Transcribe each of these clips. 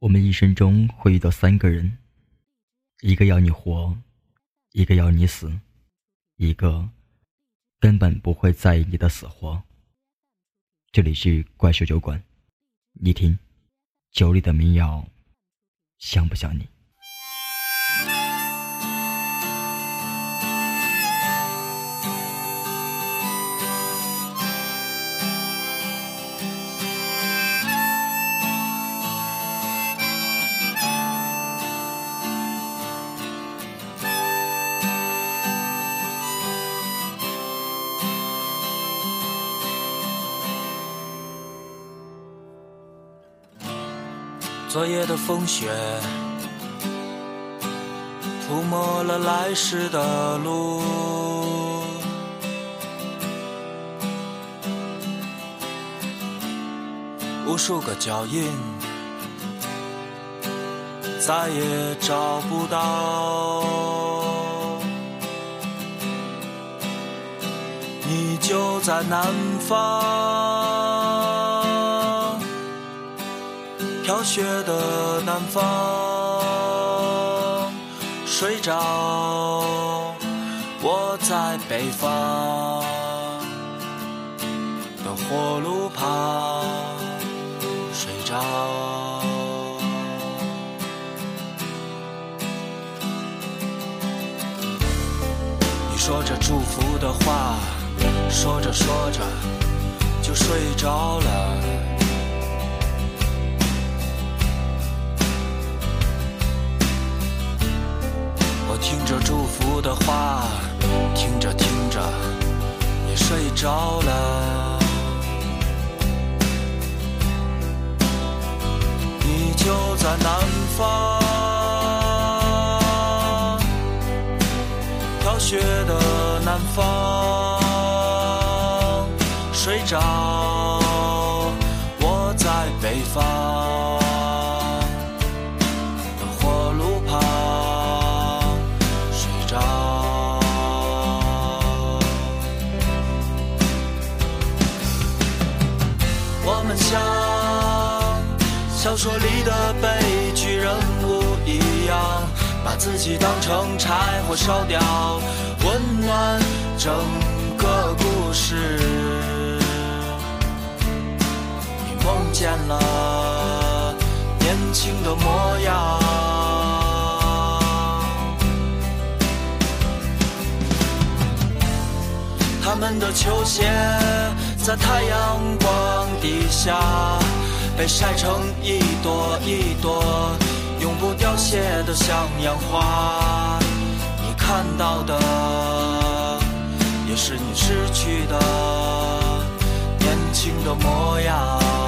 我们一生中会遇到三个人，一个要你活，一个要你死，一个根本不会在意你的死活。这里是怪兽酒馆，你听，酒里的民谣，像不像你？昨夜的风雪涂抹了来时的路，无数个脚印再也找不到，你就在南方。飘雪的南方，睡着，我在北方的火炉旁睡着。你说着祝福的话，说着说着就睡着了。着祝福的话，听着听着也睡着了。你就在南方，飘雪的南方睡着，我在北方。说里的悲剧人物一样，把自己当成柴火烧掉，温暖整个故事。你梦见了年轻的模样，他们的球鞋。在太阳光底下，被晒成一朵一朵永不凋谢的向阳花。你看到的，也是你失去的年轻的模样。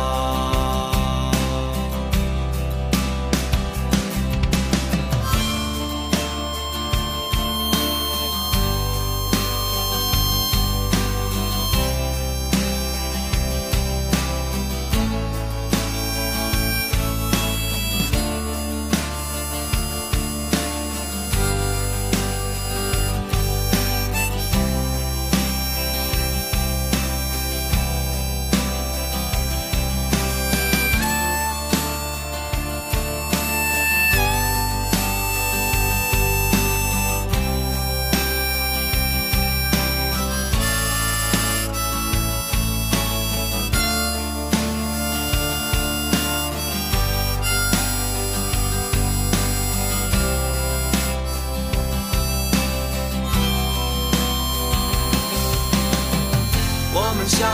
我们像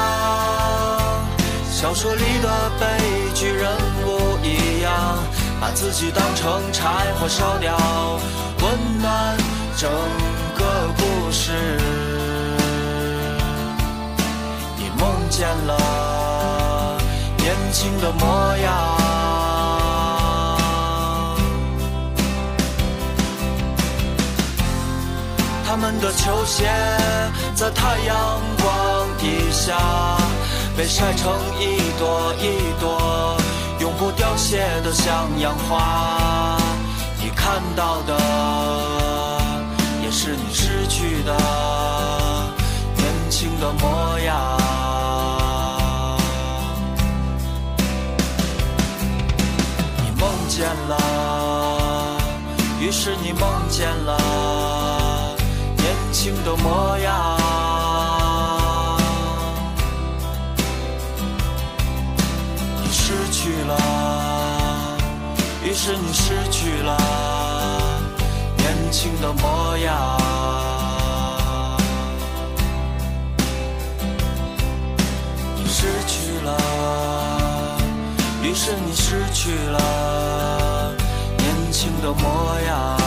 小说里的悲剧人物一样，把自己当成柴火烧掉，温暖整个故事。你梦见了年轻的模样，他们的球鞋在太阳光。一下被晒成一朵一朵永不凋谢的向阳花，你看到的也是你失去的年轻的模样。你梦见了，于是你梦见了年轻的模样。去了，于是你失去了年轻的模样。你失去了，于是你失去了年轻的模样。